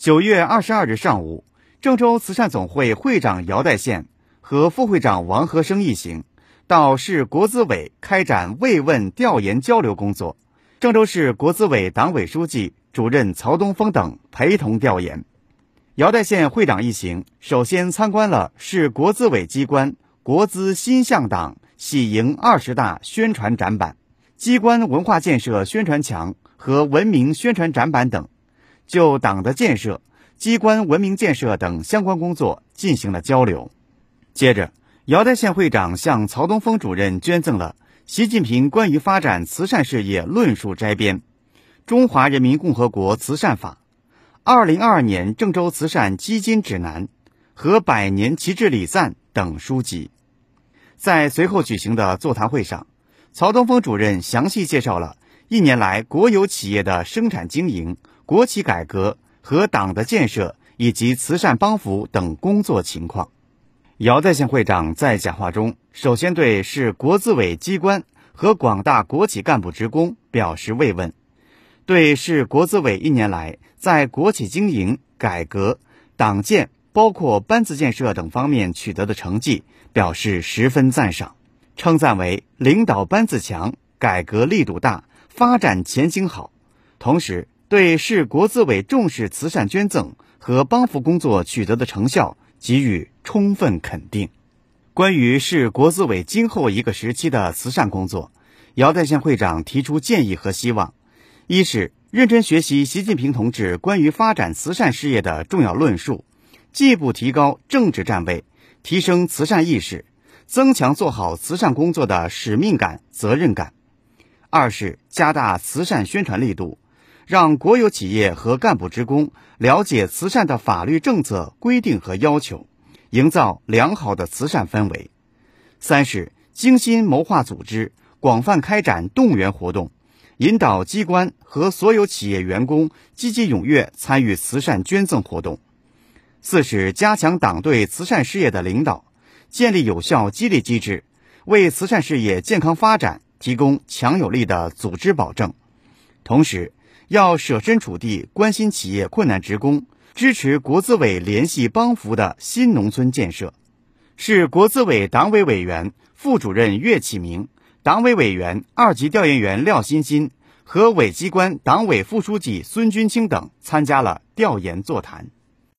九月二十二日上午，郑州慈善总会会长姚代宪和副会长王和生一行到市国资委开展慰问调研交流工作。郑州市国资委党委书记、主任曹东峰等陪同调研。姚代宪会长一行首先参观了市国资委机关国资新向党喜迎二十大宣传展板、机关文化建设宣传墙和文明宣传展板等。就党的建设、机关文明建设等相关工作进行了交流。接着，姚代县会长向曹东峰主任捐赠了《习近平关于发展慈善事业论述摘编》《中华人民共和国慈善法》《二零二二年郑州慈善基金指南》和《百年旗帜礼赞》等书籍。在随后举行的座谈会上，曹东峰主任详细介绍了一年来国有企业的生产经营。国企改革和党的建设以及慈善帮扶等工作情况，姚在县会长在讲话中首先对市国资委机关和广大国企干部职工表示慰问，对市国资委一年来在国企经营、改革、党建，包括班子建设等方面取得的成绩表示十分赞赏，称赞为领导班子强、改革力度大、发展前景好，同时。对市国资委重视慈善捐赠和帮扶工作取得的成效给予充分肯定。关于市国资委今后一个时期的慈善工作，姚代县会长提出建议和希望：一是认真学习习近平同志关于发展慈善事业的重要论述，进一步提高政治站位，提升慈善意识，增强做好慈善工作的使命感、责任感；二是加大慈善宣传力度。让国有企业和干部职工了解慈善的法律政策规定和要求，营造良好的慈善氛围。三是精心谋划组织，广泛开展动员活动，引导机关和所有企业员工积极踊跃参与慈善捐赠活动。四是加强党对慈善事业的领导，建立有效激励机制，为慈善事业健康发展提供强有力的组织保证。同时，要设身处地关心企业困难职工，支持国资委联系帮扶的新农村建设。市国资委党委委员、副主任岳启明，党委委员、二级调研员廖欣欣和委机关党委副书记孙军清等参加了调研座谈。